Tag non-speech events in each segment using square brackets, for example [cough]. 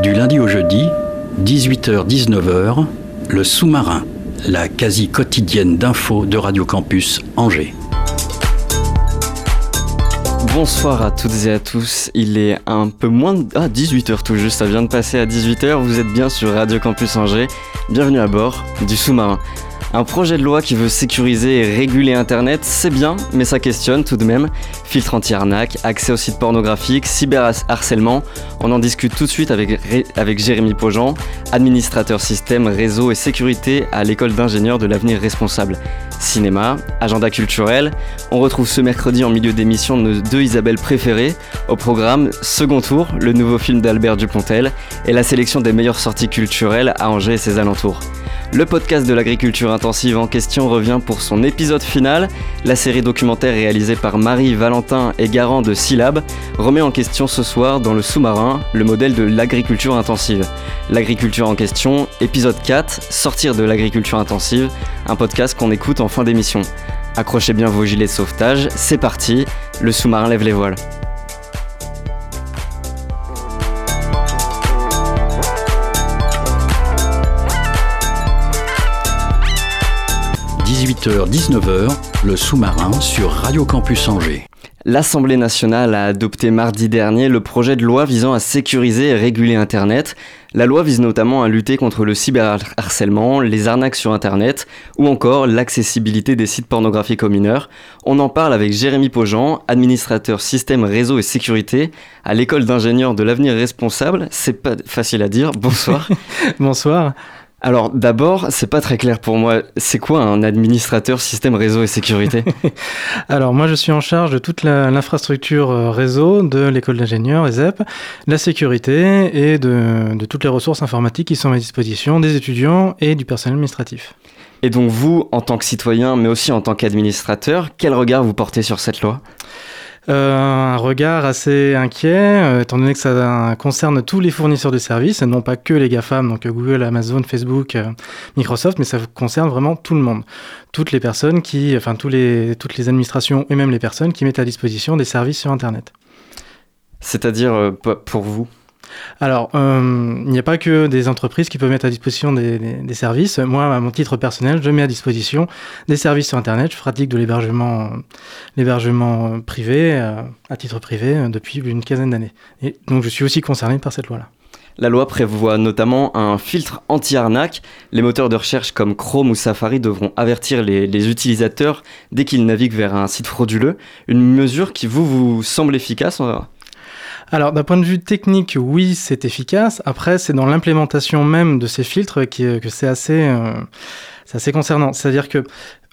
Du lundi au jeudi, 18h-19h, le sous-marin, la quasi quotidienne d'infos de Radio Campus Angers. Bonsoir à toutes et à tous, il est un peu moins de... Ah, 18h tout juste, ça vient de passer à 18h, vous êtes bien sur Radio Campus Angers, bienvenue à bord du sous-marin. Un projet de loi qui veut sécuriser et réguler Internet, c'est bien, mais ça questionne tout de même. Filtre anti-arnaque, accès aux sites pornographiques, cyberharcèlement, on en discute tout de suite avec, avec Jérémy Pogent, administrateur système, réseau et sécurité à l'école d'ingénieurs de l'avenir responsable. Cinéma, agenda culturel, on retrouve ce mercredi en milieu d'émission nos deux Isabelle préférées. Au programme, second tour, le nouveau film d'Albert Dupontel et la sélection des meilleures sorties culturelles à Angers et ses alentours. Le podcast de l'agriculture intensive en question revient pour son épisode final. La série documentaire réalisée par Marie Valentin et Garant de Syllab remet en question ce soir dans le sous-marin le modèle de l'agriculture intensive. L'agriculture en question, épisode 4, Sortir de l'agriculture intensive, un podcast qu'on écoute en fin d'émission. Accrochez bien vos gilets de sauvetage, c'est parti, le sous-marin lève les voiles. 18h-19h, le sous-marin sur Radio Campus Angers. L'Assemblée nationale a adopté mardi dernier le projet de loi visant à sécuriser et réguler Internet. La loi vise notamment à lutter contre le cyberharcèlement, les arnaques sur Internet ou encore l'accessibilité des sites pornographiques aux mineurs. On en parle avec Jérémy Pogent, administrateur système réseau et sécurité à l'école d'ingénieurs de l'avenir responsable. C'est pas facile à dire. Bonsoir. [laughs] Bonsoir. Alors d'abord, c'est pas très clair pour moi. C'est quoi un administrateur système réseau et sécurité? [laughs] Alors moi je suis en charge de toute l'infrastructure euh, réseau de l'école d'ingénieurs ESEP, la sécurité et de, de toutes les ressources informatiques qui sont à disposition des étudiants et du personnel administratif. Et donc vous, en tant que citoyen, mais aussi en tant qu'administrateur, quel regard vous portez sur cette loi? Un regard assez inquiet, euh, étant donné que ça euh, concerne tous les fournisseurs de services, et non pas que les GAFAM, donc euh, Google, Amazon, Facebook, euh, Microsoft, mais ça concerne vraiment tout le monde. Toutes les personnes qui, enfin tous les, toutes les administrations et même les personnes qui mettent à disposition des services sur Internet. C'est-à-dire euh, pour vous? Alors, euh, il n'y a pas que des entreprises qui peuvent mettre à disposition des, services. Moi, à mon titre personnel, je mets à disposition des services sur Internet. Je pratique de l'hébergement, l'hébergement privé, euh, à titre privé, euh, depuis une quinzaine d'années. Et donc, je suis aussi concerné par cette loi-là. La loi prévoit notamment un filtre anti-arnaque. Les moteurs de recherche comme Chrome ou Safari devront avertir les, les utilisateurs dès qu'ils naviguent vers un site frauduleux. Une mesure qui vous, vous semble efficace Alors, d'un point de vue technique, oui, c'est efficace. Après, c'est dans l'implémentation même de ces filtres est- que c'est assez, euh, assez concernant. C'est-à-dire que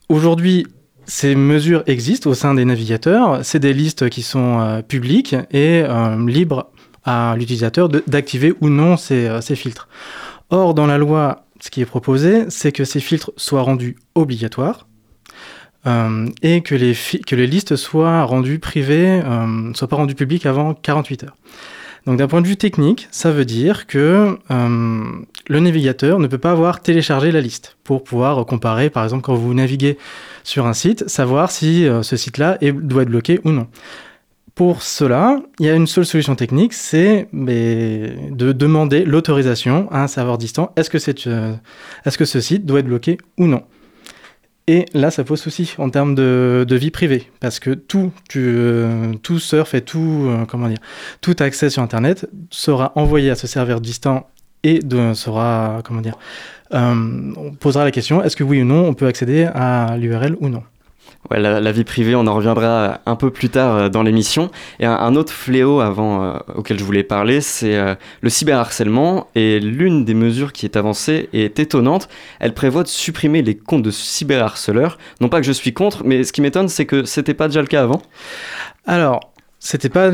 aujourd'hui, ces mesures existent au sein des navigateurs. C'est des listes qui sont euh, publiques et euh, libres à l'utilisateur d'activer ou non euh, ces filtres. Or, dans la loi, ce qui est proposé, c'est que ces filtres soient rendus obligatoires. Euh, et que les, listes soient rendues privées, euh, ne soient pas rendues publiques avant 48 heures. Donc d'un point de vue technique, ça veut dire que euh, le navigateur ne peut pas avoir téléchargé la liste pour pouvoir comparer, par exemple, quand vous naviguez sur un site, savoir si euh, ce site-là est- doit être bloqué ou non. Pour cela, il y a une seule solution technique, c'est de demander l'autorisation à un serveur distant. Euh, est-ce que ce site doit être bloqué ou non Et là, ça pose souci en termes de, vie privée, parce que tout, euh, tout surf et tout, euh, comment dire, tout accès sur Internet sera envoyé à ce serveur distant et sera, comment dire, euh, on posera la question est-ce que oui ou non on peut accéder à l'URL ou non? La, vie privée, on en reviendra un peu plus tard euh, dans l'émission. Et un, autre fléau avant euh, auquel je voulais parler, c'est euh, le cyberharcèlement. Et l'une des mesures qui est avancée est étonnante. Elle prévoit de supprimer les comptes de cyberharceleurs. Non pas que je suis contre, mais ce qui m'étonne, c'est que c'était pas déjà le cas avant. Alors, c'était pas.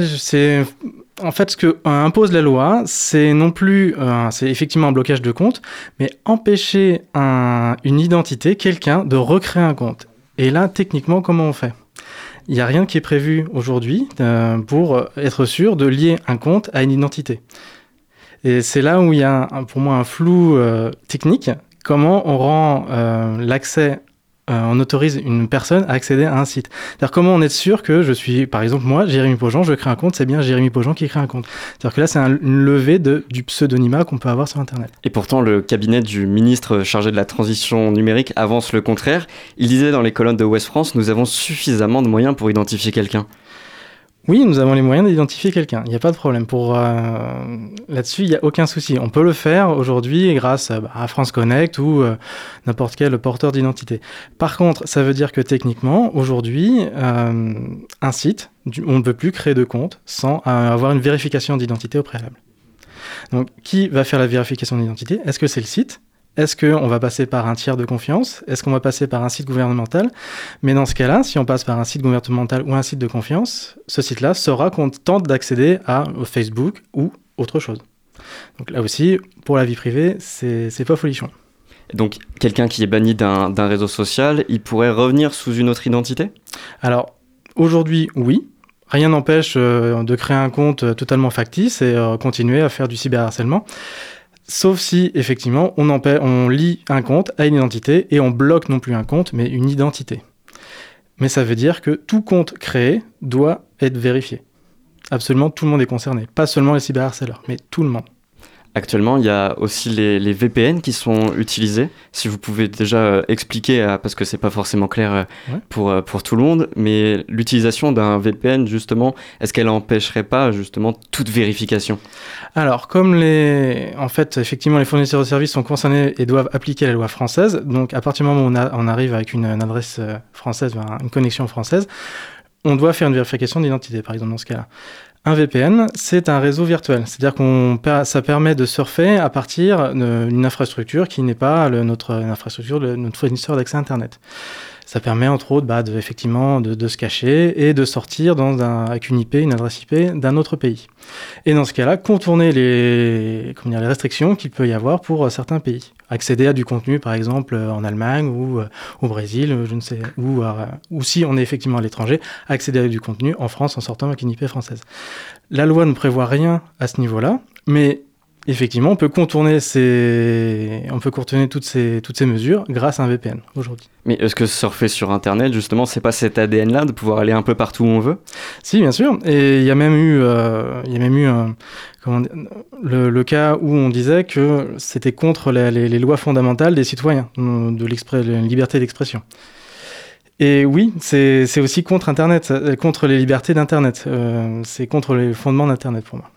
En fait, ce que impose la loi, c'est non plus, c'est effectivement un blocage de compte, mais empêcher un- une identité, quelqu'un, de recréer un compte. Et là, techniquement, comment on fait? Il n'y a rien qui est prévu aujourd'hui euh, pour être sûr de lier un compte à une identité. Et c'est là où il y a, pour moi, un flou euh, technique. Comment on rend euh, l'accès, euh, on autorise une personne à accéder à un site c'est-à-dire comment on est sûr que je suis, par exemple moi, Jérémy Pojan, je crée un compte, c'est bien Jérémy Pojan qui crée un compte. C'est-à-dire que là, c'est un- une levée de, du pseudonymat qu'on peut avoir sur Internet. Et pourtant, le cabinet du ministre chargé de la transition numérique avance le contraire. Il disait dans les colonnes de West France, nous avons suffisamment de moyens pour identifier quelqu'un. Oui, nous avons les moyens d'identifier quelqu'un. Il n'y a pas de problème. Pour euh, là-dessus, il n'y a aucun souci. On peut le faire aujourd'hui grâce euh, bah, à France Connect ou euh, n'importe quel porteur d'identité. Par contre, ça veut dire que techniquement, aujourd'hui, euh, un site, on ne peut plus créer de compte sans euh, avoir une vérification d'identité au préalable. Donc, qui va faire la vérification d'identité? Est-ce que c'est le site? Est-ce qu'on va passer par un tiers de confiance? Est-ce qu'on va passer par un site gouvernemental? Mais dans ce cas-là, si on passe par un site gouvernemental ou un site de confiance, ce site-là saura qu'on tente d'accéder à Facebook ou autre chose. Donc là aussi, pour la vie privée, c'est pas folichon. Donc, quelqu'un qui est banni d'un d'un réseau social, il pourrait revenir sous une autre identité? Alors, aujourd'hui, oui. Rien n'empêche euh, de créer un compte euh, totalement factice et euh, continuer à faire du cyberharcèlement. Sauf si, effectivement, on, lie un compte à une identité et on bloque non plus un compte, mais une identité. Mais ça veut dire que tout compte créé doit être vérifié. Absolument tout le monde est concerné. Pas seulement les cyberharceleurs, mais tout le monde. Actuellement, il y a aussi les, les VPN qui sont utilisés. Si vous pouvez déjà euh, expliquer, euh, parce que c'est pas forcément clair euh, Ouais. pour, pour tout le monde, mais l'utilisation d'un VPN, justement, est-ce qu'elle empêcherait pas justement toute vérification? Alors, comme les, en fait, effectivement, les fournisseurs de services sont concernés et doivent appliquer la loi française, donc à partir du moment où on, a- on arrive avec une, une adresse française, une connexion française, on doit faire une vérification d'identité, par exemple, dans ce cas-là. Un VPN, c'est un réseau virtuel, c'est-à-dire qu'on ça permet de surfer à partir d'une infrastructure qui n'est pas le- notre infrastructure de notre fournisseur d'accès Internet. Ça permet entre autres bah, de, effectivement se cacher et de sortir dans un, avec une IP, une adresse IP d'un autre pays. Et dans ce cas-là, contourner les, comment les restrictions qu'il peut y avoir pour euh, certains pays. Accéder à du contenu, par exemple, euh, en Allemagne ou euh, au Brésil, euh, je ne sais, ou, ou si on est effectivement à l'étranger, accéder à du contenu en France en sortant avec une IP française. La loi ne prévoit rien à ce niveau-là, mais effectivement, on peut contourner, ces, on peut contourner toutes, ces, toutes ces mesures grâce à un VPN aujourd'hui. Mais est-ce que surfer sur Internet, justement, c'est pas cet ADN-là de pouvoir aller un peu partout où on veut? Si, bien sûr. Et il y a même eu, euh, il y a même eu un- comment dire, le, le cas où on disait que c'était contre les, les- les lois fondamentales des citoyens, de la liberté d'expression. Et oui, c'est aussi contre Internet, contre les libertés d'Internet. Euh, c'est contre les fondements d'Internet pour moi.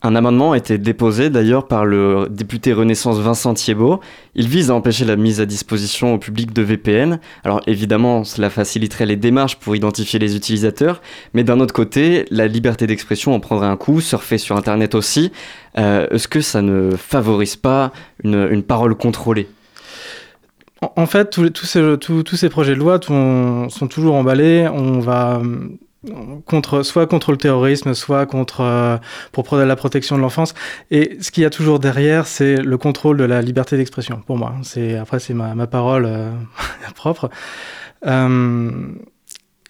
Un amendement a été déposé d'ailleurs par le député Renaissance Vincent Thiebaud. Il vise à empêcher la mise à disposition au public de VPN. Alors évidemment, cela faciliterait les démarches pour identifier les utilisateurs, mais d'un autre côté, la liberté d'expression en prendrait un coup, surfer sur Internet aussi. Euh, Est-ce que ça ne favorise pas une, parole contrôlée? En, fait, tous, ces, projets de loi sont, toujours emballés. On va contre, soit contre le terrorisme, soit contre euh, pour la protection de l'enfance. Et ce qu'il y a toujours derrière, c'est le contrôle de la liberté d'expression. Pour moi, c'est après c'est ma, ma parole euh, [laughs] propre. Euh,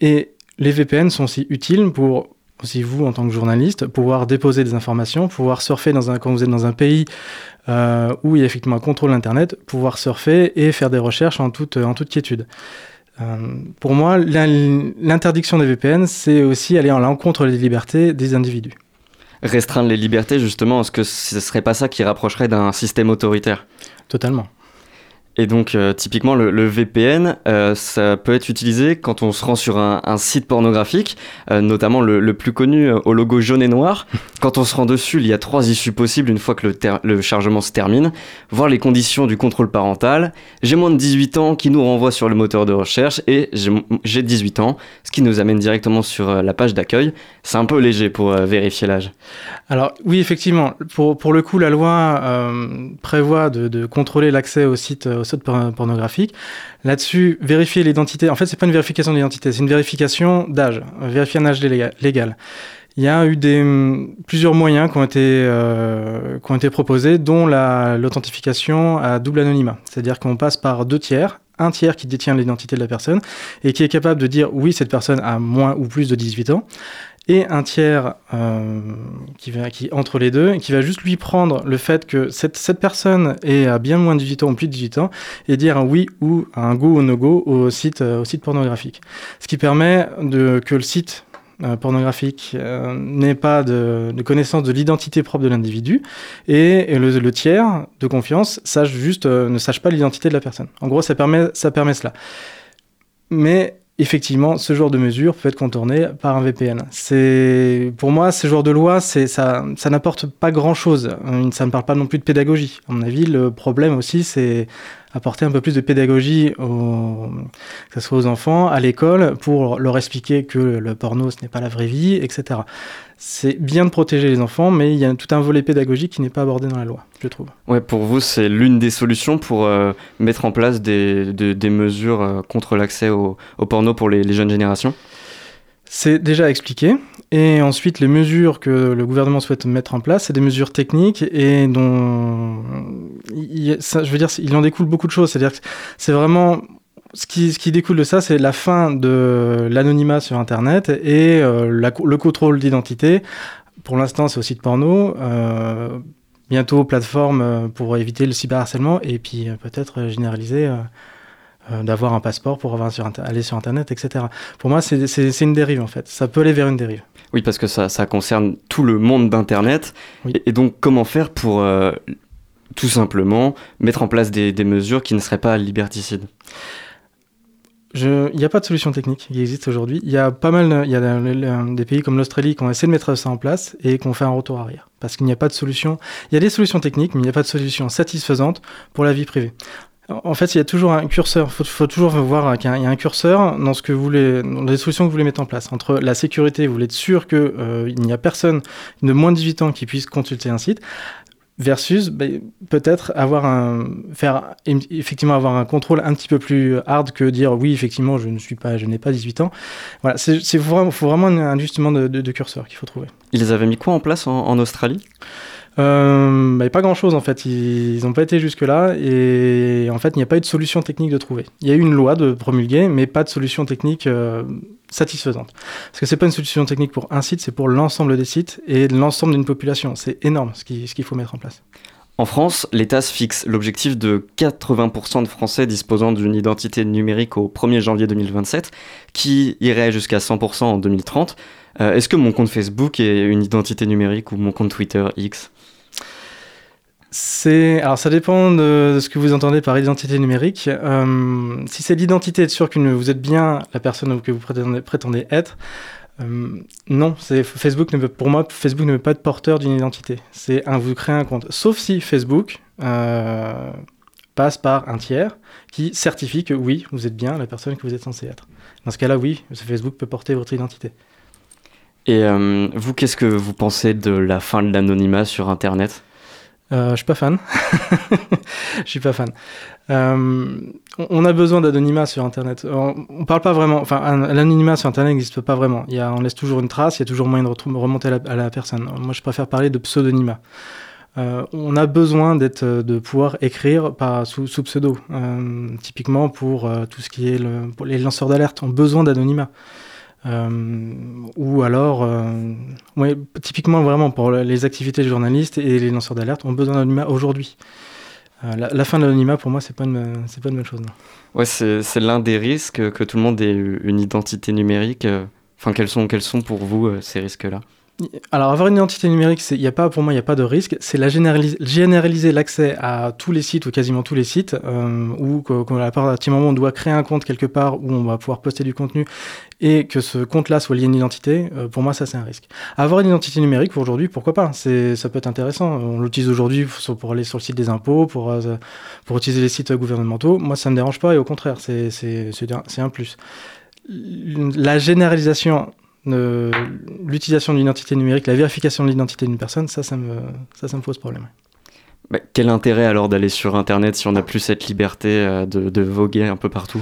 et les VPN sont aussi utiles pour aussi vous en tant que journaliste pouvoir déposer des informations, pouvoir surfer quand vous êtes dans un pays où il y a effectivement un contrôle Internet, pouvoir surfer et faire des recherches en toute, en toute quiétude. Euh, pour moi, l'in- l'interdiction des VPN, c'est aussi aller à l'encontre des libertés des individus. Restreindre les libertés, justement, est-ce que ce serait pas ça qui rapprocherait d'un système autoritaire? Totalement. Et donc, euh, typiquement, le, le VPN, euh, ça peut être utilisé quand on se rend sur un, un site pornographique, euh, notamment le, le plus connu au logo jaune et noir. [laughs] Quand on se rend dessus, il y a trois issues possibles une fois que le, chargement se termine. Voir les conditions du contrôle parental. J'ai moins de 18 ans qui nous renvoie sur le moteur de recherche et j'ai j'ai 18 ans, ce qui nous amène directement sur la page d'accueil. C'est un peu léger pour vérifier l'âge. Alors oui, effectivement, pour, pour le coup, la loi prévoit de, de contrôler l'accès au site, au pornographique. Là-dessus, vérifier l'identité. En fait, c'est pas une vérification d'identité, c'est une vérification d'âge, vérifier un âge léga- légal. il y a eu hum, plusieurs moyens qui ont été, euh, qui ont été proposés, dont la- l'authentification à double anonymat. C'est-à-dire qu'on passe par deux tiers, un tiers qui détient l'identité de la personne et qui est capable de dire oui, cette personne a moins ou plus de 18 ans, et un tiers euh, qui, va, entre les deux, qui va juste lui prendre le fait que cette, personne est à bien moins de 18 ans ou plus de 18 ans, et dire un oui ou un go ou no go au site, euh, au site pornographique. Ce qui permet que le site euh, pornographique n'ait pas de, connaissance de l'identité propre de l'individu et, le, le tiers de confiance sache juste, ne sache pas l'identité de la personne. En gros, ça permet, ça permet cela. Mais effectivement, ce genre de mesure peut être contourné par un VPN. C'est, pour moi, ce genre de loi, ça, ça n'apporte pas grand-chose. Euh, Ça ne parle pas non plus de pédagogie. À mon avis, le problème aussi, c'est apporter un peu plus de pédagogie, aux, que ce soit aux enfants, à l'école, pour leur expliquer que le porno, ce n'est pas la vraie vie, etc. C'est bien de protéger les enfants, mais il y a tout un volet pédagogique qui n'est pas abordé dans la loi, je trouve. Ouais, pour vous, c'est l'une des solutions pour euh, mettre en place des, de- des mesures euh, contre l'accès au, au porno pour les, les jeunes générations? C'est déjà expliqué. Et ensuite, les mesures que le gouvernement souhaite mettre en place, c'est des mesures techniques et dont, il ça, je veux dire, il en découle beaucoup de choses. C'est-à-dire que c'est vraiment ce qui, découle de ça, c'est la fin de l'anonymat sur Internet et euh, le contrôle d'identité. Pour l'instant, c'est au site porno. euh, bientôt, plateforme euh, pour éviter le cyberharcèlement et puis peut-être généraliser. Euh, d'avoir un passeport pour avoir sur Inter- aller sur Internet, etc. Pour moi, c'est une dérive en fait. Ça peut aller vers une dérive. Oui, parce que ça, ça concerne tout le monde d'Internet. Oui. Et, et donc, comment faire pour euh, tout simplement mettre en place des, des mesures qui ne seraient pas liberticides? Il n'y a pas de solution technique qui existe aujourd'hui. Il y a pas mal, il y a le- le- des pays comme l'Australie qui ont essayé de mettre ça en place et qui ont fait un retour arrière. Parce qu'il n'y a pas de solution. Il y a des solutions techniques, mais il n'y a pas de solution satisfaisante pour la vie privée. En fait, il y a toujours un curseur. Il faut, toujours voir qu'il y a un- curseur dans ce que vous les solutions que vous voulez mettre en place. Entre la sécurité, vous voulez être sûr qu'il n'y a personne de moins de 18 ans qui puisse consulter un site, versus ben, peut-être avoir un faire em- effectivement avoir un contrôle un petit peu plus hard que dire oui effectivement je ne pas n'ai pas 18 ans voilà c'est vraiment faut vraiment un ajustement de, curseur qu'il faut trouver Ils avaient mis quoi en place en Australie? Euh, bah, pas grand chose en fait. Ils n'ont pas été jusque là et en fait il n'y a pas eu de solution technique de trouver. Il y a eu une loi de promulguer mais pas de solution technique euh, satisfaisante. Parce que c'est pas une solution technique pour un site c'est pour l'ensemble des sites et l'ensemble d'une population. C'est énorme ce qu'il faut mettre en place. En France, l'État se fixe l'objectif de 80% de Français disposant d'une identité numérique au 1er janvier 2027, qui irait jusqu'à 100% en 2030. Euh, Est-ce que mon compte Facebook est une identité numérique ou mon compte Twitter X? C'est alors ça dépend de, de ce que vous entendez par identité numérique. Euh, si c'est l'identité, être sûr que vous êtes bien la personne que vous prétendez, être. euh, non, Facebook ne pour moi Facebook ne peut pas être porteur d'une identité. C'est un vous créez un compte, sauf si Facebook euh, passe par un tiers qui certifie que oui vous êtes bien la personne que vous êtes censé être. Dans ce cas-là, oui, Facebook peut porter votre identité. Et vous, qu'est-ce que vous pensez de la fin de l'anonymat sur Internet? Euh, je suis pas fan. [laughs] Je suis pas fan. Euh, on- a besoin d'anonymat sur Internet. On, on parle pas vraiment. Enfin, l'anonymat sur Internet n'existe pas vraiment. Il y a, on laisse toujours une trace. Il y a toujours moyen de remonter à la, à la personne. Moi, je préfère parler de pseudonymat. Euh, on a besoin d'être, euh, de pouvoir écrire par, sous, pseudo. Euh, typiquement pour euh, tout ce qui est les lanceurs d'alerte ont besoin d'anonymat. Euh, ou alors, euh, typiquement vraiment pour les activités de journalistes et les lanceurs d'alerte ont besoin d'anonymat aujourd'hui. Euh, la, fin de l'anonymat, pour moi, c'est pas une, pas une bonne chose. Ouais, c'est l'un des risques que tout le monde ait une identité numérique. Enfin, quels sont, quels sont pour vous ces risques-là? Alors, avoir une identité numérique, il y a pas, pour moi, il n'y a pas de risque. C'est la généraliser, généraliser l'accès à tous les sites ou quasiment tous les sites, euh, ou qu'à partir du moment où on doit créer un compte quelque part où on va pouvoir poster du contenu et que ce compte-là soit lié à une identité, euh, pour moi, ça, c'est un risque. Avoir une identité numérique, pour aujourd'hui, pourquoi pas? C'est, Ça peut être intéressant. On l'utilise aujourd'hui pour, aller sur le site des impôts, pour, euh, pour utiliser les sites gouvernementaux. Moi, ça me dérange pas et au contraire, c'est un plus. La généralisation l'utilisation d'une identité numérique, la vérification de l'identité d'une personne, ça, ça me, ça, ça me pose problème. Bah, Quel intérêt alors d'aller sur Internet si on n'a plus cette liberté euh, de, de voguer un peu partout?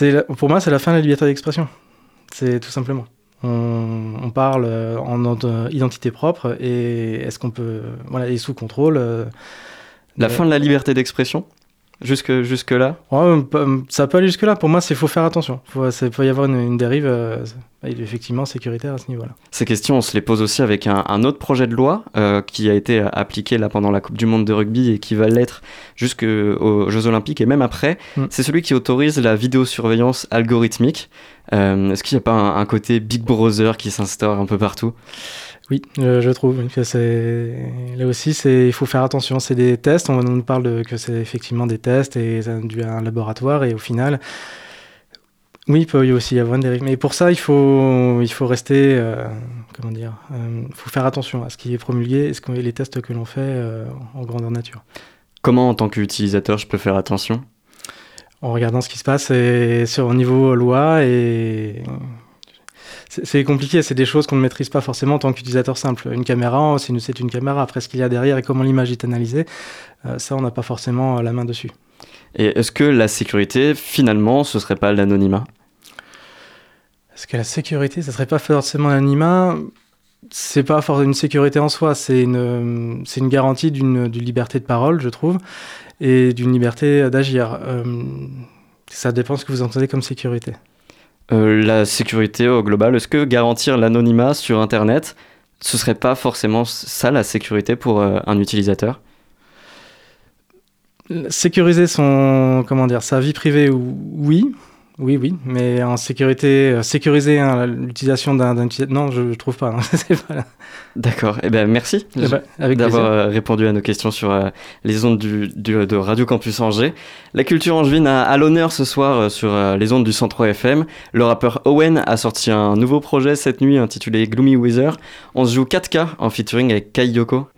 La- pour moi, c'est la fin de la liberté d'expression. C'est tout simplement. on, on parle euh, en notre identité propre et est-ce qu'on peut voilà et sous contrôle. euh, La fin de la liberté d'expression? Jusque, jusque là Ouais, ça peut aller jusque là. Pour moi, c'est faut faire attention. Faut, ça peut y avoir une, une dérive euh, effectivement sécuritaire à ce niveau-là. Ces questions, on se les pose aussi avec un, un autre projet de loi euh, qui a été appliqué là pendant la Coupe du Monde de rugby et qui va l'être jusqu'aux Jeux Olympiques et même après. Mm. C'est celui qui autorise la vidéosurveillance algorithmique. Euh, Est-ce qu'il n'y a pas un, un côté Big Brother qui s'instaure un peu partout? Oui, euh, je trouve oui, que c'est là aussi, c'est il faut faire attention. C'est des tests. On nous parle de, que c'est effectivement des tests et ça dû à un laboratoire et au final, oui, il peut y aussi y avoir une dérive. Mais pour ça, il faut il faut rester euh, comment dire, il faut faire attention à ce qui est promulgué et ce que, les tests que l'on fait euh, en grandeur nature. Comment, en tant qu'utilisateur, je peux faire attention? En regardant ce qui se passe et sur au niveau loi et c'est compliqué, c'est des choses qu'on ne maîtrise pas forcément en tant qu'utilisateur simple. Une caméra, c'est une, c'est une caméra. Après, ce qu'il y a derrière et comment l'image est analysée, euh, ça, on n'a pas forcément euh, la main dessus. Et est-ce que la sécurité, finalement, ce serait pas l'anonymat? Est-ce que la sécurité, ça serait pas forcément l'anonymat? C'est pas une sécurité en soi, c'est une, c'est une garantie d'une d'une liberté de parole, je trouve, et d'une liberté d'agir. Euh, ça dépend ce que vous entendez comme sécurité. Euh, La sécurité au global, est-ce que garantir l'anonymat sur Internet, ce serait pas forcément ça la sécurité pour euh, un utilisateur? Sécuriser son, comment dire, sa vie privée, ou- oui, oui, oui, mais en sécurité, euh, sécuriser hein, l'utilisation d'un, non, je, ne trouve pas. [laughs] pas- D'accord, eh ben merci Eh ben, d'avoir euh, répondu à nos questions sur euh, les ondes du, du- de Radio Campus Angers. La culture angevine a à l'honneur ce soir euh, sur euh, les ondes du 103 FM. Le rappeur Owen a sorti un nouveau projet cette nuit intitulé Gloomy Weather. On se joue 4K en featuring avec Kai Yoko.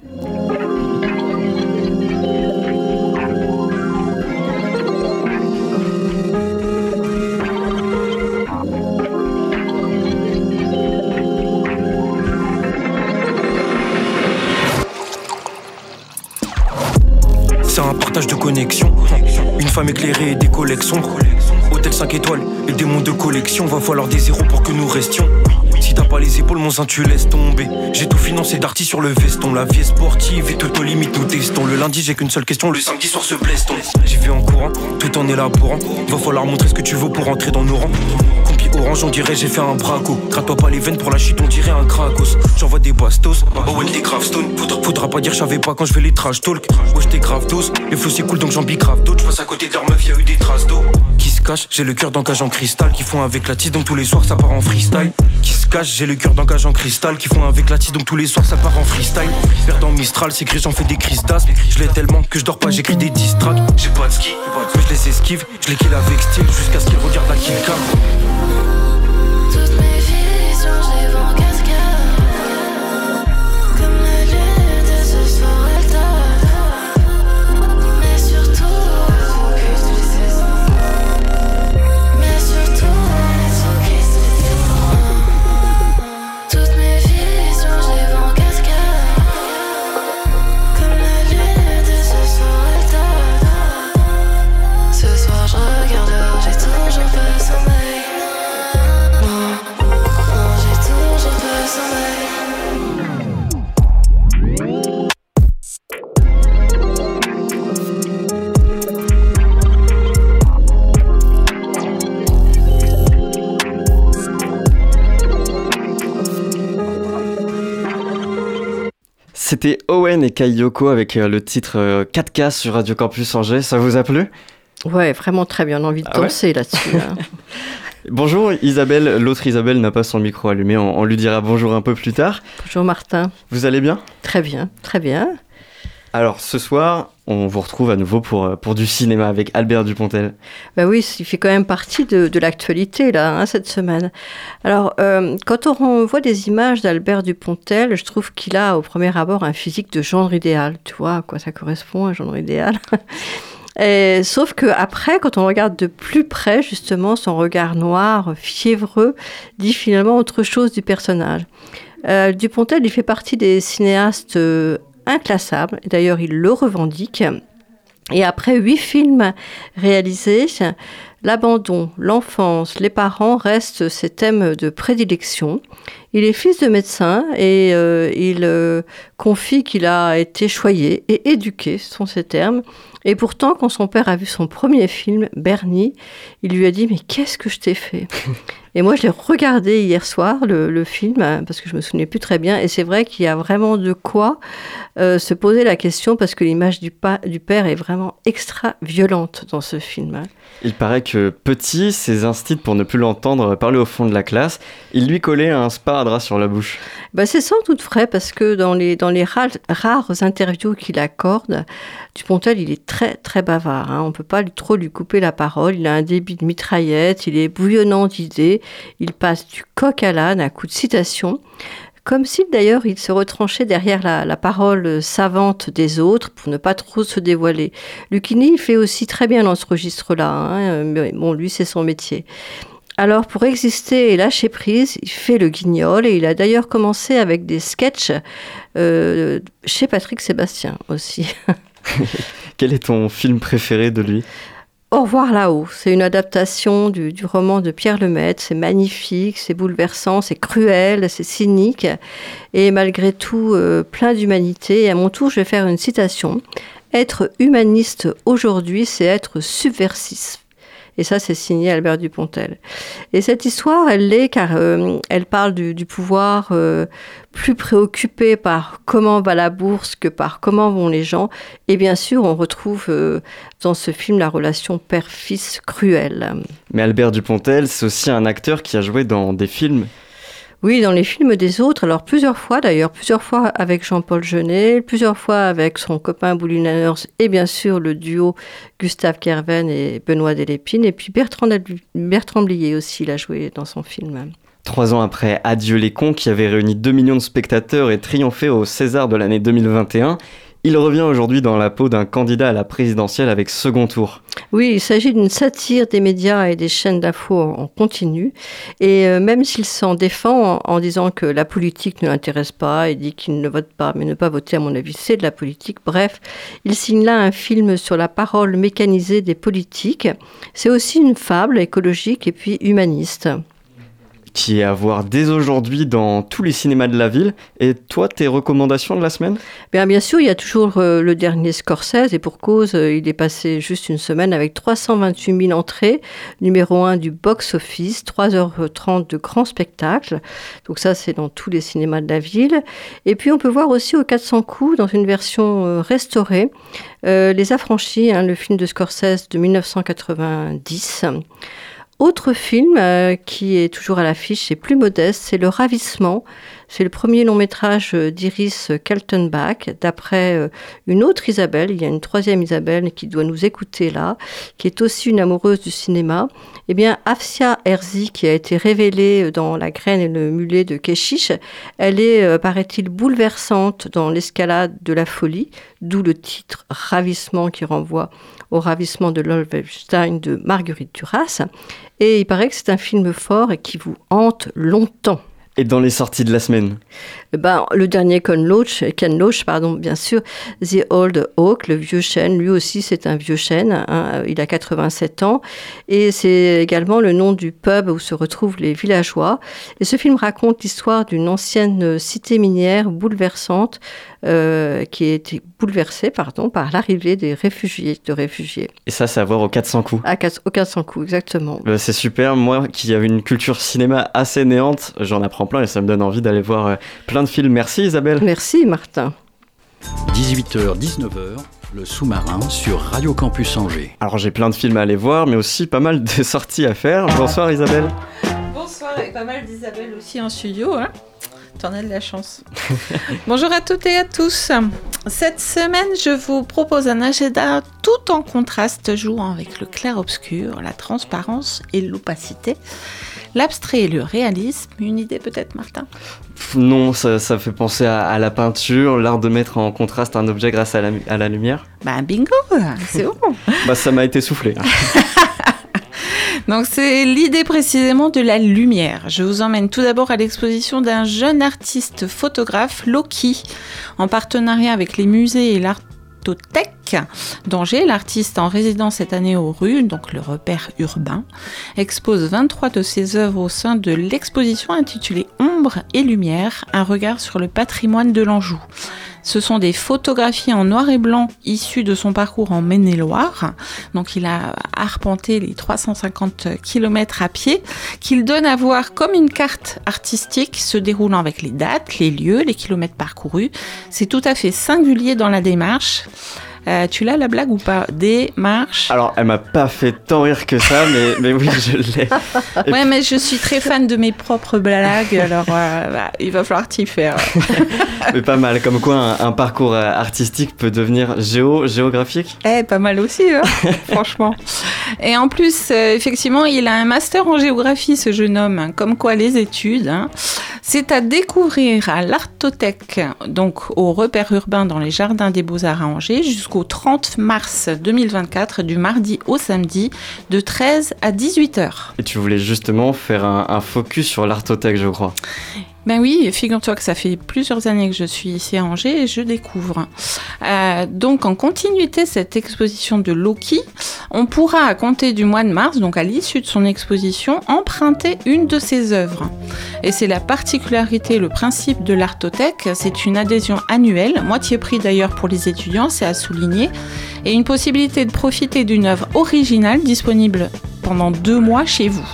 Femme éclairée et des collègues sombres. Hôtel 5 étoiles des mondes de collection. Va falloir des zéros pour que nous restions. Si t'as pas les épaules, mon sein, tu laisses tomber. J'ai tout financé d'arty sur le veston. La vie est sportive et tout au limite, tout teston. Le lundi, j'ai qu'une seule question. Le samedi soir, se blesse J'y vais en courant, tout en élaborant. Va falloir montrer ce que tu veux pour entrer dans nos rangs. Compi orange, on dirait j'ai fait un braco. Gratte-toi pas les veines pour la chute, on dirait un cracos. J'envoie des bastos, ouais, des. Faudra, pas dire, je savais pas quand je vais les trash talk. Ouais, j'étais grave dose, les flots c'est cool donc j'en bille grave d'autres. Je passe à côté de leur meuf, y'a eu des traces d'eau. Qui se cache, j'ai le cœur d'engage en cristal. Qui font avec la tisse, donc tous les soirs ça part en freestyle. Qui se cache, j'ai le cœur d'engage en cristal. Qui font avec la tisse, donc tous les soirs ça part en freestyle. Perdant Mistral, c'est que j'en fais des crises d'as. Je l'ai tellement que je dors pas, j'écris des diss tracks. J'ai pas de ski, mais je les esquive. Je les kill avec style jusqu'à ce qu'ils regardent la kill cam. C'était Owen et Kai Yoko avec euh, le titre euh, 4K sur Radio Campus Angers. Ça vous a plu? Ouais, vraiment très bien. On a envie de Ah ouais? danser là-dessus. hein. [laughs] Bonjour Isabelle, l'autre Isabelle n'a pas son micro allumé, on, on lui dira bonjour un peu plus tard. Bonjour Martin. Vous allez bien? Très bien, très bien. Alors ce soir, on vous retrouve à nouveau pour, euh, pour du cinéma avec Albert Dupontel. Bah oui, il fait quand même partie de, l'actualité là, hein, cette semaine. Alors, euh, quand on voit des images d'Albert Dupontel, je trouve qu'il a au premier abord un physique de genre idéal. Tu vois à quoi ça correspond, un genre idéal? [laughs] Et, sauf que après, quand on regarde de plus près, justement, son regard noir, fiévreux, dit finalement autre chose du personnage. Euh, Dupontel, il fait partie des cinéastes inclassables, et d'ailleurs il le revendique. Et après huit films réalisés, L'abandon, l'enfance, les parents restent ses thèmes de prédilection. Il est fils de médecin et euh, il euh, confie qu'il a été choyé et éduqué, ce sont ses termes. Et pourtant, quand son père a vu son premier film, Bernie, il lui a dit Mais qu'est-ce que je t'ai fait? Et moi, je l'ai regardé hier soir, le, le film, hein, parce que je me souvenais plus très bien. Et c'est vrai qu'il y a vraiment de quoi euh, se poser la question, parce que l'image du, père est vraiment extra violente dans ce film. hein. Il paraît que petit, ses instits pour ne plus l'entendre parler au fond de la classe, il lui collait un sparadrap sur la bouche. Bah, c'est sans doute vrai parce que dans les, dans les rares, rares interviews qu'il accorde, Dupontel, il est très très bavard. hein. On ne peut pas trop lui couper la parole. Il a un débit de mitraillette, il est bouillonnant d'idées, il passe du coq à l'âne à coups de citation. Comme si d'ailleurs il se retranchait derrière la, la parole savante des autres pour ne pas trop se dévoiler. Lucchini il fait aussi très bien dans ce registre-là, hein, mais bon, lui c'est son métier. Alors, pour exister et lâcher prise, il fait le guignol et il a d'ailleurs commencé avec des sketchs euh, chez Patrick Sébastien aussi. [laughs] [laughs] Quel est ton film préféré de lui? Au revoir là-haut, c'est une adaptation du, roman de Pierre Lemaitre. C'est magnifique, c'est bouleversant, c'est cruel, c'est cynique et malgré tout euh, plein d'humanité. Et à mon tour, je vais faire une citation. Être humaniste aujourd'hui, c'est être subversif. Et ça, c'est signé Albert Dupontel. Et cette histoire, elle l'est car euh, elle parle du, pouvoir euh, plus préoccupé par comment va la bourse que par comment vont les gens. Et bien sûr, on retrouve euh, dans ce film la relation père-fils cruelle. Mais Albert Dupontel, c'est aussi un acteur qui a joué dans des films. Oui, dans les films des autres, alors plusieurs fois d'ailleurs, plusieurs fois avec Jean-Paul Jeunet, plusieurs fois avec son copain Bouliners et bien sûr le duo Gustave Kerven et Benoît Delépine. Et puis Bertrand, Bertrand Blier aussi, il a joué dans son film. Trois ans après Adieu les cons, qui avait réuni 2 millions de spectateurs et triomphé au César de l'année 2021, il revient aujourd'hui dans la peau d'un candidat à la présidentielle avec second tour. Oui, il s'agit d'une satire des médias et des chaînes d'infos en continu. Et euh, même s'il s'en défend en, en disant que la politique ne l'intéresse pas, et dit qu'il ne vote pas, mais ne pas voter, à mon avis, c'est de la politique. Bref, il signe là un film sur la parole mécanisée des politiques. C'est aussi une fable écologique et puis humaniste. Qui est à voir dès aujourd'hui dans tous les cinémas de la ville. Et toi, tes recommandations de la semaine? Bien, bien sûr, il y a toujours euh, le dernier Scorsese, et pour cause, euh, il est passé juste une semaine avec 328 000 entrées, numéro 1 du box-office, 3h30 de grand spectacle. Donc ça, c'est dans tous les cinémas de la ville. Et puis, on peut voir aussi au 400 coups, dans une version euh, restaurée, Les Affranchis, hein, le film de Scorsese de 1990. Autre film euh, qui est toujours à l'affiche et plus modeste, c'est Le Ravissement. C'est le premier long métrage euh, d'Iris Kaltenbach, d'après euh, une autre Isabelle. Il y a une troisième Isabelle qui doit nous écouter là, qui est aussi une amoureuse du cinéma. Eh bien, Afsia Herzi, qui a été révélée dans La graine et le mulet de Keshish, elle est, paraît-il, bouleversante dans l'escalade de la folie, d'où le titre Ravissement qui renvoie au ravissement de Lolwestein de Marguerite Duras. Et il paraît que c'est un film fort et qui vous hante longtemps. Et dans les sorties de la semaine? Eh Ben, le dernier Ken Loach, Ken Loach, pardon, bien sûr, The Old Oak, le vieux chêne, lui aussi c'est un vieux chêne, hein, il a 87 ans, et c'est également le nom du pub où se retrouvent les villageois. Et ce film raconte l'histoire d'une ancienne cité minière bouleversante, euh, qui a été bouleversée pardon, par l'arrivée des réfugiés, de réfugiés. Et ça, c'est à voir au 400 coups. À 4, au 400 coups, exactement. Bah, c'est super, moi qui avais une culture cinéma assez néante, j'en apprends plein et ça me donne envie d'aller voir euh, plein de films. Merci Isabelle. Merci Martin. 18h, 19h, le sous-marin sur Radio Campus Angers. Alors j'ai plein de films à aller voir, mais aussi pas mal de sorties à faire. Bonsoir Isabelle. Bonsoir et pas mal d'Isabelle aussi en studio. Hein T'en as de la chance. [laughs] Bonjour à toutes et à tous. Cette semaine, je vous propose un agenda tout en contraste, jouant avec le clair-obscur, la transparence et l'opacité, l'abstrait et le réalisme. Une idée peut-être, Martin? Non, ça, ça fait penser à, à la peinture, l'art de mettre en contraste un objet grâce à la, à la lumière. Bah bingo, c'est [laughs] bon. Bah ça m'a été soufflé. [laughs] Donc c'est l'idée précisément de la lumière. Je vous emmène tout d'abord à l'exposition d'un jeune artiste photographe, Loki, en partenariat avec les musées et l'Art l'Artothèque d'Angers. L'artiste en résidence cette année aux rues, donc le repère urbain, expose 23 de ses œuvres au sein de l'exposition intitulée Ombre et Lumière, un regard sur le patrimoine de l'Anjou. Ce sont des photographies en noir et blanc issues de son parcours en Maine-et-Loire. Donc il a arpenté les 350 km à pied qu'il donne à voir comme une carte artistique se déroulant avec les dates, les lieux, les kilomètres parcourus. C'est tout à fait singulier dans la démarche. Euh, tu l'as la blague ou pas? Des marches. Alors, elle m'a pas fait tant rire que ça, mais, [laughs] mais oui, je l'ai. Et Ouais, mais je suis très fan de mes propres blagues, alors euh, bah, il va falloir t'y faire. [laughs] Mais pas mal, comme quoi un, un parcours euh, artistique peut devenir géo, géographique. Eh, pas mal aussi, hein, [laughs] franchement. Et en plus, euh, effectivement, il a un master en géographie, ce jeune homme, hein, comme quoi les études. hein. C'est à découvrir à l'Artothèque, donc au repère urbain dans les jardins des Beaux-Arts à Angers, jusqu'au 30 mars 2024, du mardi au samedi, de 13 à 18 heures. Et tu voulais justement faire un, un focus sur l'artothèque, je crois. Ben oui, figure-toi que ça fait plusieurs années que je suis ici à Angers et je découvre. Euh, donc en continuité cette exposition de Loki, on pourra à compter du mois de mars, donc à l'issue de son exposition, emprunter une de ses œuvres. Et c'est la particularité, le principe de l'Artothèque, c'est une adhésion annuelle, moitié prix d'ailleurs pour les étudiants, c'est à souligner, et une possibilité de profiter d'une œuvre originale disponible pendant deux mois chez vous.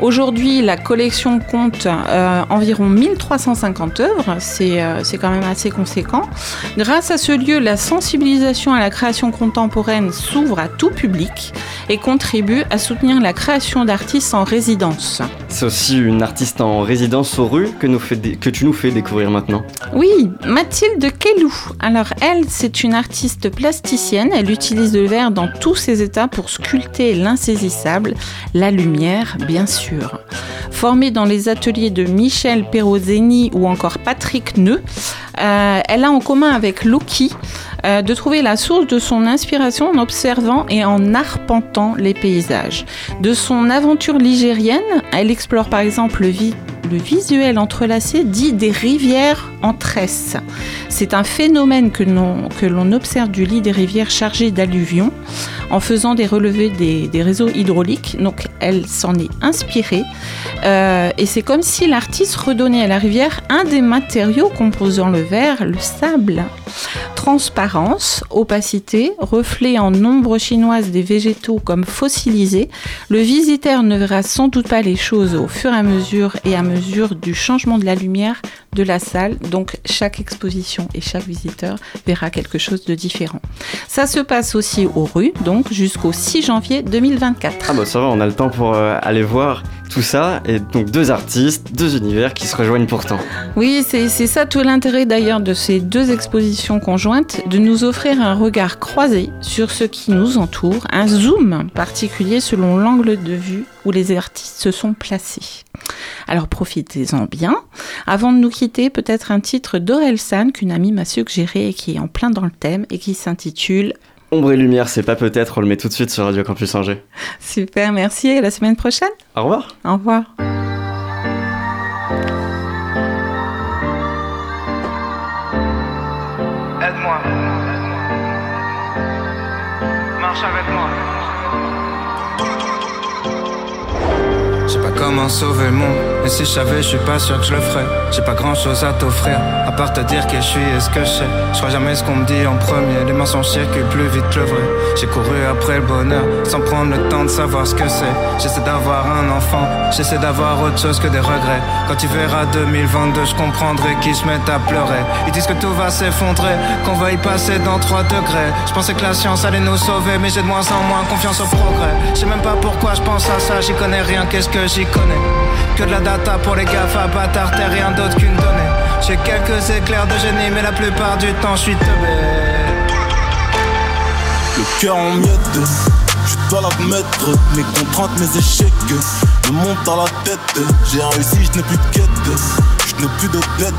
Aujourd'hui, la collection compte euh, environ 1350 œuvres, c'est euh, quand même assez conséquent. Grâce à ce lieu, la sensibilisation à la création contemporaine s'ouvre à tout public et contribue à soutenir la création d'artistes en résidence. C'est aussi une artiste en résidence aux rues que, nous fait que tu nous fais découvrir maintenant. Oui, Mathilde Kellou. Alors elle, c'est une artiste plasticienne. Elle utilise le verre dans tous ses états pour sculpter l'insaisissable, la lumière, bien sûr. Formée dans les ateliers de Michel Perrozeni ou encore Patrick Neu, euh, elle a en commun avec Loki euh, de trouver la source de son inspiration en observant et en arpentant les paysages. De son aventure ligérienne, elle explore par exemple le, vi- le visuel entrelacé dit des rivières en tresse. C'est un phénomène que l'on observe du lit des rivières chargées d'alluvions en faisant des relevés des, des réseaux hydrauliques. Donc elle s'en est inspirée Euh, et c'est comme si l'artiste redonnait à la rivière un des matériaux composant le verre, le sable. Transparence, opacité, reflet en ombre chinoise des végétaux comme fossilisés, le visiteur ne verra sans doute pas les choses au fur et à mesure et à mesure du changement de la lumière de la salle. Donc chaque exposition et chaque visiteur verra quelque chose de différent. Ça se passe aussi aux rues, donc jusqu'au 6 janvier 2024. Ah bah ça va, on a le temps pour euh, aller voir tout ça. Et donc deux artistes, deux univers qui se rejoignent pourtant. Oui, c'est ça tout l'intérêt d'ailleurs de ces deux expositions conjointes, de nous offrir un regard croisé sur ce qui nous entoure, un zoom particulier selon l'angle de vue où les artistes se sont placés. Alors profitez-en bien. Avant de nous quitter, peut-être un titre d'Orelsan qu'une amie m'a suggéré et qui est en plein dans le thème et qui s'intitule Ombre et lumière, c'est pas peut-être, on le met tout de suite sur Radio Campus Angers. Super, merci et à la semaine prochaine. Au revoir. Au revoir. Aide-moi. Marche avec moi. Je sais pas comment sauver le monde, et si je savais, je suis pas sûr que je le ferais. J'ai pas grand chose à t'offrir, à part te dire que je suis et ce que je sais. Je crois jamais ce qu'on me dit en premier, les mensonges circulent plus vite que le vrai. J'ai couru après le bonheur, sans prendre le temps de savoir ce que c'est. J'essaie d'avoir un enfant, j'essaie d'avoir autre chose que des regrets. Quand tu verras 2022, je comprendrai qu'ils se mettent à pleurer. Ils disent que tout va s'effondrer, qu'on va y passer dans 3 degrés. Je pensais que la science allait nous sauver, mais j'ai de moins en moins confiance au progrès. Je sais même pas pourquoi je pense à ça, j'y connais rien, qu'est-ce que j'y connais? Que de la data pour les gaffes, bâtard, t'es rien d'autre qu'une donnée. J'ai quelques éclairs de génie, mais la plupart du temps, je suis teubé. Le cœur en miettes, je dois l'admettre. Mes contraintes, mes échecs me montent à la tête. J'ai réussi, je n'ai plus de quête. Plus de dette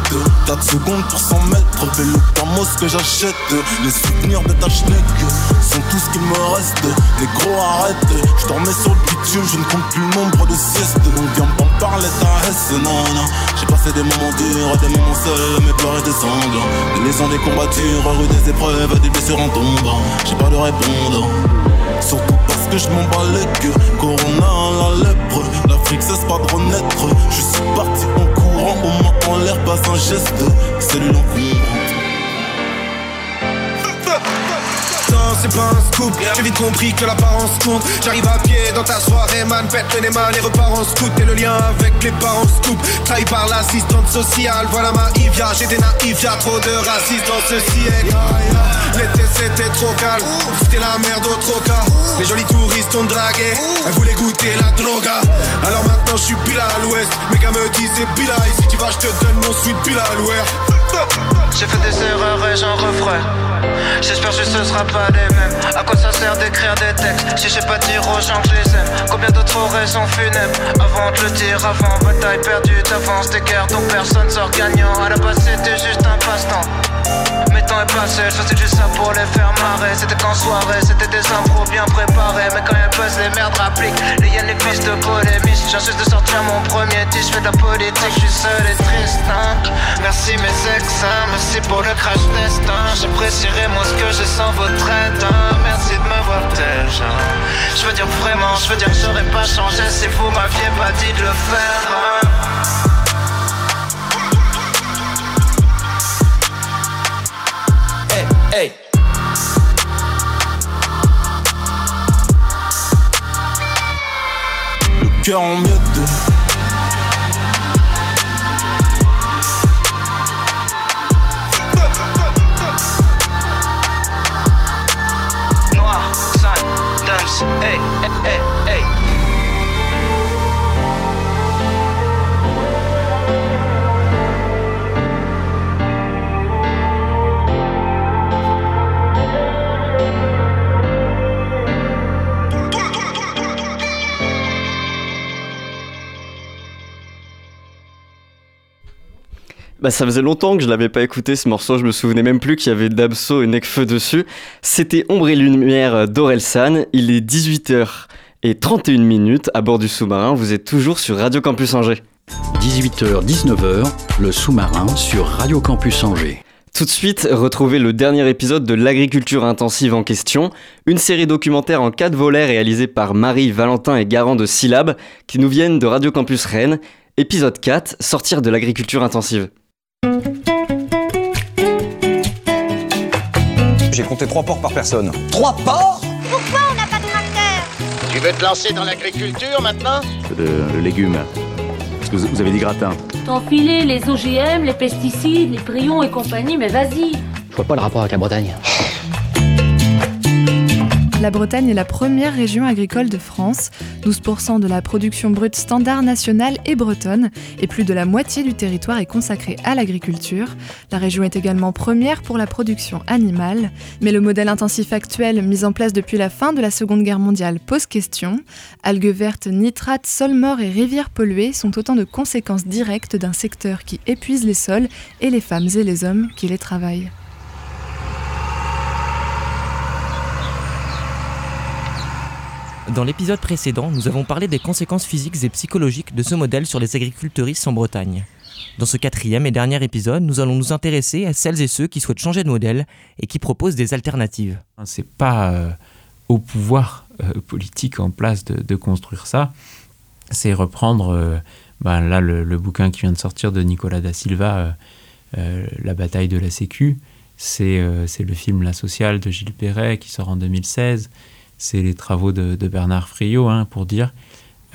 4 secondes pour 100 mètres, le camos que j'achète. Les souvenirs de ta sont tout ce qui me reste. Les gros arrête, je dormais sur le bitume, je ne compte plus le nombre de siestes. Donc viens pas parler ta hesse, non non. J'ai passé des moments durs, des moments seuls, mes pleurs et des sanglants. Des maisons, des combattures, rue des épreuves, des blessures en tombant. J'ai pas de répondre Surtout parce que je m'en bats les Corona, la lèpre L'Afrique cesse pas de renaître. Je suis parti en courant Au moins en l'air passe un geste. Cellule encombrante c'est pas un scoop. J'ai vite compris que l'apparence compte. J'arrive à pied dans ta soirée man. Pète les mains, les repas en scout Et le lien avec les parents scoop. Trahi par l'assistante sociale. Voilà ma Ivia, j'étais naïf Y'a trop de racisme dans ce siècle. L'été c'était trop calme. C'était la merde au troca Les jolis touristes ont dragué. Elles voulaient goûter la droga. Alors maintenant je suis pile à l'ouest. Mes gars me disent c'est pile Si tu vas je te donne mon suite pile à l'ouest. J'ai fait des erreurs et j'en referai J'espère que ce sera pas les mêmes. À quoi ça sert d'écrire des textes Si je sais pas dire aux gens que aime? Combien d'autres raisons funèbres Avant de le dire? Avant Bataille perdue d'avance des guerres dont personne sort gagnant À la base c'était juste un passe-temps temps est passé, je faisais juste ça pour les faire marrer C'était qu'en soirée, c'était des impros bien préparés Mais quand y'a buzz, les merdes rappliquent Les yens, les fils de polémistes J'ai juste de sortir mon premier disque, je fais de la politique, je suis seul et triste hein. Merci mes ex, hein. merci pour le crash test hein. J'apprécierai moins ce que j'ai sans votre aide hein. Merci de me voir tel Je veux dire vraiment, je veux dire j'aurais pas changé Si vous m'aviez pas dit de le faire Hey Le cœur en miettes Noir, dance, hey. Bah ça faisait longtemps que je l'avais pas écouté ce morceau, je me souvenais même plus qu'il y avait Damso et Nekfeu dessus. C'était Ombre et Lumière d'Orelsan, il est 18h et 31 minutes à bord du sous-marin, vous êtes toujours sur Radio Campus Angers. 18h, 19h, le sous-marin sur Radio Campus Angers. Tout de suite, retrouvez le dernier épisode de l'agriculture intensive en question, une série documentaire en 4 volets réalisée par Marie, Valentin et Garant de Syllab, qui nous viennent de Radio Campus Rennes. Épisode 4, sortir de l'agriculture intensive. J'ai compté trois porcs par personne. Trois porcs Pourquoi on n'a pas de tracteur Tu veux te lancer dans l'agriculture maintenant Le, légume. Parce que vous avez dit gratin. T'enfiler les OGM, les pesticides, les prions et compagnie, mais vas-y Je vois pas le rapport avec la Bretagne. [laughs] La Bretagne est la première région agricole de France. 12% de la production brute standard nationale est bretonne et plus de la moitié du territoire est consacré à l'agriculture. La région est également première pour la production animale. Mais le modèle intensif actuel, mis en place depuis la fin de la Seconde Guerre mondiale, pose question. Algues vertes, nitrates, sols morts et rivières polluées sont autant de conséquences directes d'un secteur qui épuise les sols et les femmes et les hommes qui les travaillent. Dans l'épisode précédent, nous avons parlé des conséquences physiques et psychologiques de ce modèle sur les agriculteuristes en Bretagne. Dans ce quatrième et dernier épisode, nous allons nous intéresser à celles et ceux qui souhaitent changer de modèle et qui proposent des alternatives. C'est pas euh, au pouvoir euh, politique en place de, de construire ça, c'est reprendre euh, ben là le, le, bouquin qui vient de sortir de Nicolas da Silva, La bataille de la Sécu. C'est le film La Sociale de Gilles Perret qui sort en 2016 c'est les travaux de, Bernard Friot hein, pour dire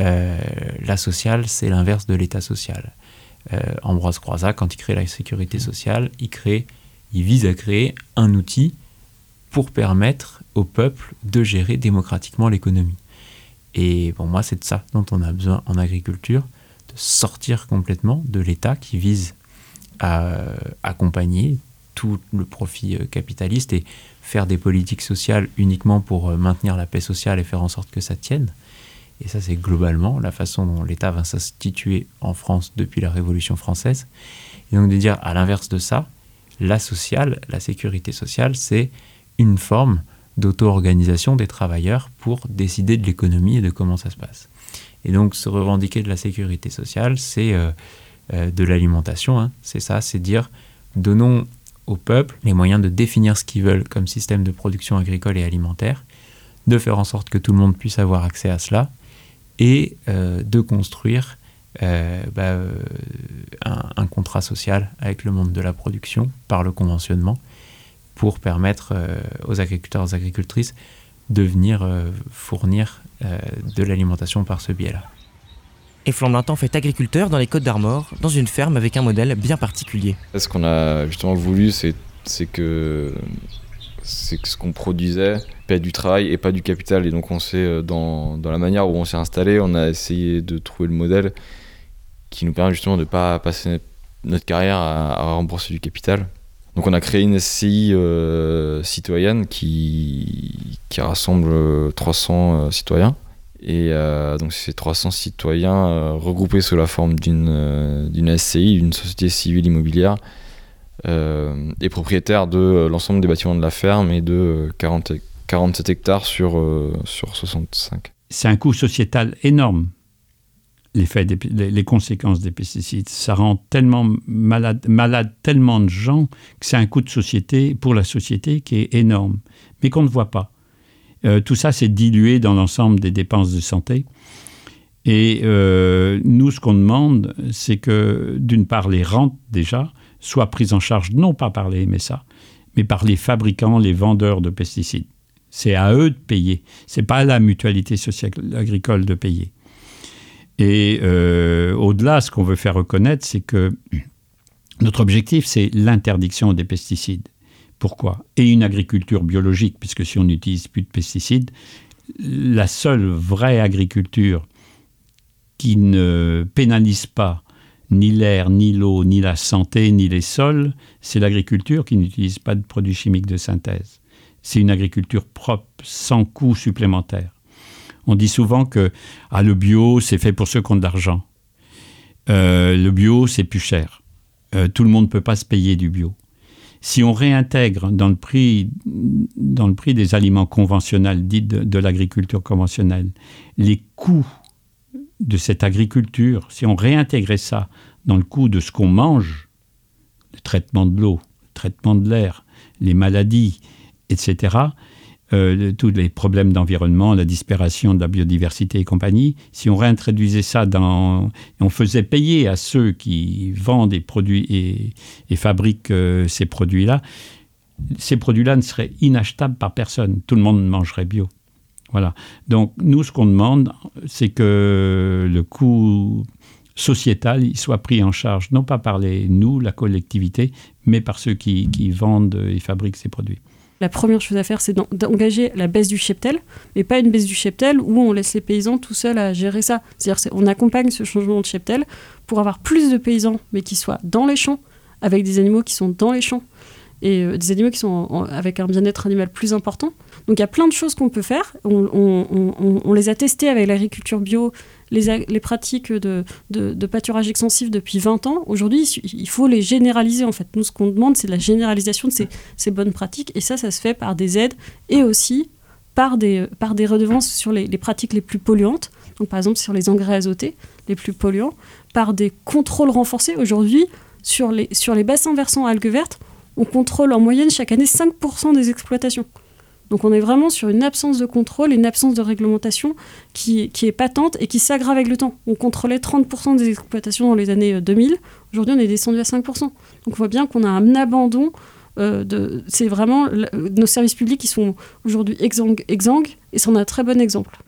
euh, la sociale, c'est l'inverse de l'état social. Euh, Ambroise Croizat, quand il crée la sécurité sociale, il, vise à créer un outil pour permettre au peuple de gérer démocratiquement l'économie. Et pour moi, c'est de ça dont on a besoin en agriculture, de sortir complètement de l'État qui vise à euh, accompagner tout le profit capitaliste et faire des politiques sociales uniquement pour euh, maintenir la paix sociale et faire en sorte que ça tienne. Et ça, c'est globalement la façon dont l'État va s'instituer en France depuis la Révolution française. Et donc de dire, à l'inverse de ça, la sociale, la sécurité sociale, c'est une forme d'auto-organisation des travailleurs pour décider de l'économie et de comment ça se passe. Et donc se revendiquer de la sécurité sociale, c'est euh, euh, de l'alimentation, hein. c'est ça, c'est dire donnons au peuple les moyens de définir ce qu'ils veulent comme système de production agricole et alimentaire, de faire en sorte que tout le monde puisse avoir accès à cela, et euh, de construire bah, un, un, contrat social avec le monde de la production par le conventionnement pour permettre aux agriculteurs et aux agricultrices de venir fournir de l'alimentation par ce biais-là. Et fait agriculteur dans les Côtes d'Armor, dans une ferme avec un modèle bien particulier. Ce qu'on a justement voulu, c'est que que ce qu'on produisait paie du travail et pas du capital. Et donc on s'est dans, dans, la manière où on s'est installé, on a essayé de trouver le modèle qui nous permet justement de ne pas passer notre carrière à, rembourser du capital. Donc on a créé une SCI euh, citoyenne qui, qui rassemble 300 euh, citoyens. Et euh, donc ces 300 citoyens euh, regroupés sous la forme d'une euh, SCI, d'une société civile immobilière, et propriétaires de l'ensemble des bâtiments de la ferme et de 40, 47 hectares sur, sur 65. C'est un coût sociétal énorme, des, les, les, conséquences des pesticides. Ça rend tellement malade, malade tellement de gens que c'est un coût de société pour la société qui est énorme, mais qu'on ne voit pas. Euh, tout ça s'est dilué dans l'ensemble des dépenses de santé. Et euh, nous, ce qu'on demande, c'est que, d'une part, les rentes, déjà, soient prises en charge non pas par les MSA, mais par les fabricants, les vendeurs de pesticides. C'est à eux de payer. Ce n'est pas à la mutualité sociale agricole de payer. Et euh, au-delà, ce qu'on veut faire reconnaître, c'est que notre objectif, c'est l'interdiction des pesticides. Pourquoi Et une agriculture biologique, puisque si on n'utilise plus de pesticides, la seule vraie agriculture qui ne pénalise pas ni l'air, ni l'eau, ni la santé, ni les sols, c'est l'agriculture qui n'utilise pas de produits chimiques de synthèse. C'est une agriculture propre, sans coût supplémentaire. On dit souvent que ah, le bio, c'est fait pour ceux qui ont de l'argent. Euh, le bio, c'est plus cher. Euh, tout le monde ne peut pas se payer du bio si on réintègre dans le prix, des aliments conventionnels, dits de l'agriculture conventionnelle, les coûts de cette agriculture, si on réintégrait ça dans le coût de ce qu'on mange, le traitement de l'eau, le traitement de l'air, les maladies, etc., euh, tous les problèmes d'environnement, la disparition de la biodiversité et compagnie, si on réintroduisait ça dans... On faisait payer à ceux qui vendent des produits et, et fabriquent euh, ces produits-là, ces produits-là ne seraient inachetables par personne. Tout le monde mangerait bio. Voilà. Donc nous, ce qu'on demande, c'est que le coût sociétal il soit pris en charge, non pas par les, nous, la collectivité, mais par ceux qui vendent et fabriquent ces produits la première chose à faire, c'est d'engager la baisse du cheptel, mais pas une baisse du cheptel où on laisse les paysans tout seuls à gérer ça. C'est-à-dire on accompagne ce changement de cheptel pour avoir plus de paysans, mais qui soient dans les champs, avec des animaux qui sont dans les champs, et euh, des animaux qui sont avec un bien-être animal plus important. Donc il y a plein de choses qu'on peut faire. On, les a testées avec l'agriculture bio, les, pratiques de, pâturage extensif depuis 20 ans, aujourd'hui, il faut les généraliser en fait. Nous, ce qu'on demande, c'est la généralisation de ces, bonnes pratiques, et ça, ça se fait par des aides et aussi par des, redevances sur les, pratiques les plus polluantes, donc par exemple sur les engrais azotés les plus polluants, par des contrôles renforcés. Aujourd'hui, sur les, sur les bassins versants algues vertes, on contrôle en moyenne chaque année 5% des exploitations. Donc on est vraiment sur une absence de contrôle, une absence de réglementation qui, est patente et qui s'aggrave avec le temps. On contrôlait 30% des exploitations dans les années 2000, aujourd'hui on est descendu à 5%. Donc on voit bien qu'on a un abandon euh, de... C'est vraiment nos services publics qui sont aujourd'hui exsangues, exsangues et c'en a un très bon exemple.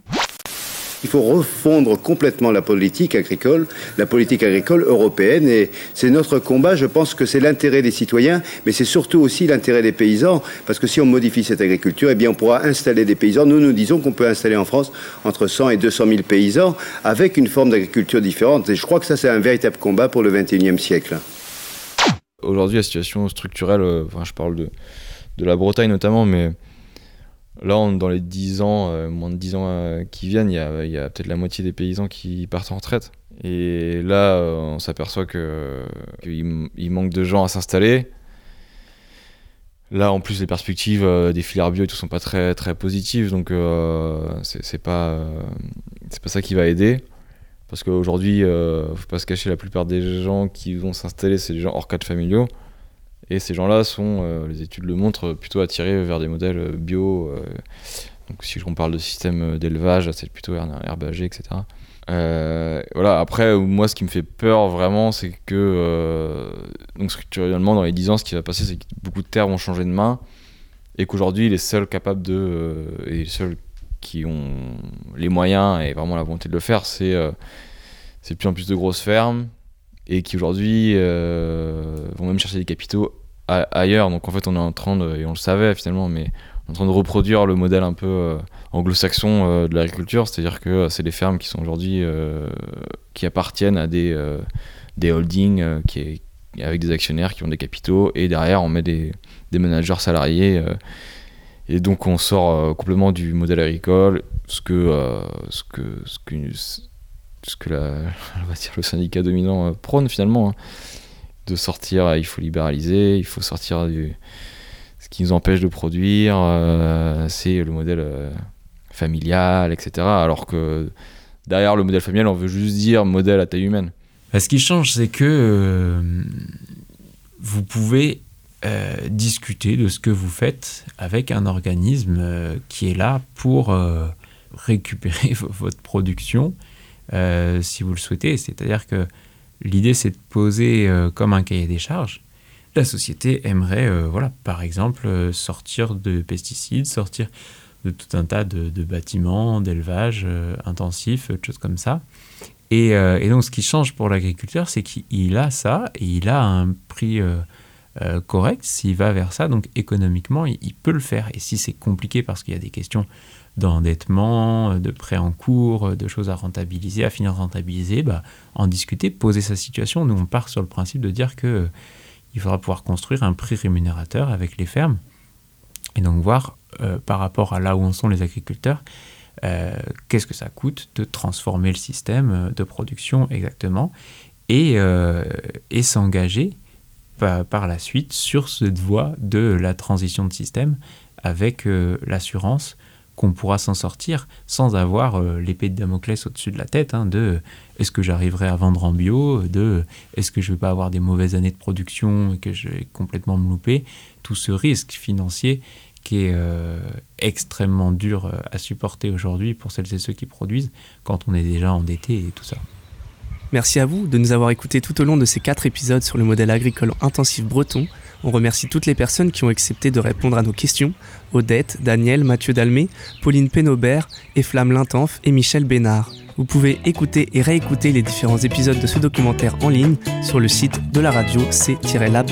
Il faut refondre complètement la politique agricole, la politique agricole européenne. Et c'est notre combat. Je pense que c'est l'intérêt des citoyens, mais c'est surtout aussi l'intérêt des paysans. Parce que si on modifie cette agriculture, eh bien, on pourra installer des paysans. Nous, nous disons qu'on peut installer en France entre 100 et 200 000 paysans avec une forme d'agriculture différente. Et je crois que ça, c'est un véritable combat pour le 21e siècle. Aujourd'hui, la situation structurelle, enfin, je parle de, de la Bretagne notamment, mais Là, dans les 10 ans, euh, moins de 10 ans euh, qui viennent, il y a, il peut-être la moitié des paysans qui partent en retraite. Et là, euh, on s'aperçoit qu'il il manque de gens à s'installer. Là, en plus, les perspectives des filières bio et tout sont pas très très positives, donc c'est pas pas ça qui va aider. Parce qu'aujourd'hui, euh, faut pas se cacher, la plupart des gens qui vont s'installer, c'est des gens hors cadre familiaux. Et ces gens-là sont, euh, les études le montrent, plutôt attirés vers des modèles euh, bio. euh, donc si on parle de système d'élevage, c'est plutôt her- herbagé, etc. Voilà, après, moi, ce qui me fait peur vraiment, c'est que euh, donc structurellement, dans les 10 ans, ce qui va passer, c'est que beaucoup de terres vont changer de main et qu'aujourd'hui, les seuls capables de. et les seuls qui ont les moyens et vraiment la volonté de le faire, c'est c'est de plus en plus de grosses fermes et qui aujourd'hui vont même chercher des capitaux ailleurs. Donc en fait, on est en train de, et on le savait finalement, mais en train de reproduire le modèle un peu euh, anglo-saxon euh, de l'agriculture, c'est-à-dire que euh, c'est des fermes qui sont aujourd'hui qui appartiennent à des, des holdings qui avec des actionnaires qui ont des capitaux et derrière on met des, des managers salariés et donc on sort complètement du modèle agricole, ce que, ce que, ce que, ce que la, [laughs] le syndicat dominant prône finalement. hein. De sortir, euh, il faut libéraliser, il faut sortir du. Ce qui nous empêche de produire, euh, c'est le modèle euh, familial, etc. Alors que derrière le modèle familial, on veut juste dire modèle à taille humaine. Bah, ce qui change, c'est que vous pouvez discuter de ce que vous faites avec un organisme qui est là pour récupérer [laughs] votre production si vous le souhaitez. C'est-à-dire que l'idée, c'est de poser euh, comme un cahier des charges. La société aimerait, euh, voilà, par exemple, euh, sortir de pesticides, sortir de tout un tas de, bâtiments, d'élevage euh, intensif, de choses comme ça. Et, donc, ce qui change pour l'agriculteur, c'est qu'il a ça et il a un prix correct s'il va vers ça. Donc, économiquement, il peut le faire. Et si c'est compliqué parce qu'il y a des questions d'endettement, euh, de prêts en cours, euh, de choses à rentabiliser, à finir rentabiliser, bah, en discuter, poser sa situation. Nous, on part sur le principe de dire que euh, il faudra pouvoir construire un prix rémunérateur avec les fermes et donc voir euh, par rapport à là où en sont les agriculteurs, qu'est-ce que ça coûte de transformer le système de production exactement et, et s'engager pa- par la suite sur cette voie de la transition de système avec l'assurance qu'on pourra s'en sortir sans avoir euh, l'épée de Damoclès au-dessus de la tête hein, de est-ce que j'arriverai à vendre en bio, de est-ce que je vais pas avoir des mauvaises années de production et que je vais complètement me louper. Tout ce risque financier qui est euh, extrêmement dur euh, à supporter aujourd'hui pour celles et ceux qui produisent quand on est déjà endetté et tout ça. Merci à vous de nous avoir écoutés tout au long de ces quatre épisodes sur le modèle agricole intensif breton. On remercie toutes les personnes qui ont accepté de répondre à nos questions. Odette, Daniel, Mathieu Dalmé, Pauline Pénobert, Eflamme Lintanf et Michel Bénard. Vous pouvez écouter et réécouter les différents épisodes de ce documentaire en ligne sur le site de la radio c-lab.fr.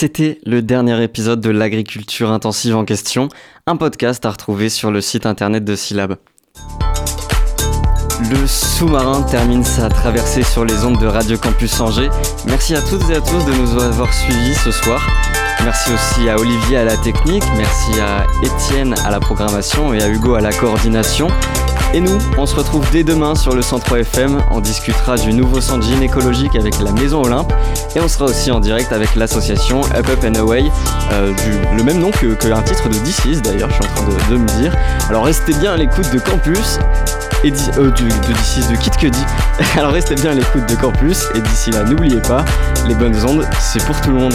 C'était le dernier épisode de l'agriculture intensive en question, un podcast à retrouver sur le site internet de Syllab. Le sous-marin termine sa traversée sur les ondes de Radio Campus Angers. Merci à toutes et à tous de nous avoir suivis ce soir. Merci aussi à Olivier à la technique, merci à Étienne à la programmation et à Hugo à la coordination. Et nous, on se retrouve dès demain sur le 103 FM. On discutera du nouveau centre gynécologique avec la Maison Olympe. Et on sera aussi en direct avec l'association Up Up and Away, euh, du, le même nom que, que titre de DC's d'ailleurs, je suis en train de, de me dire. Alors restez bien à l'écoute de Campus. Et euh, de de Kid Cudi. [laughs] Alors restez bien à l'écoute de Campus. Et d'ici là, n'oubliez pas, les bonnes ondes, c'est pour tout le monde.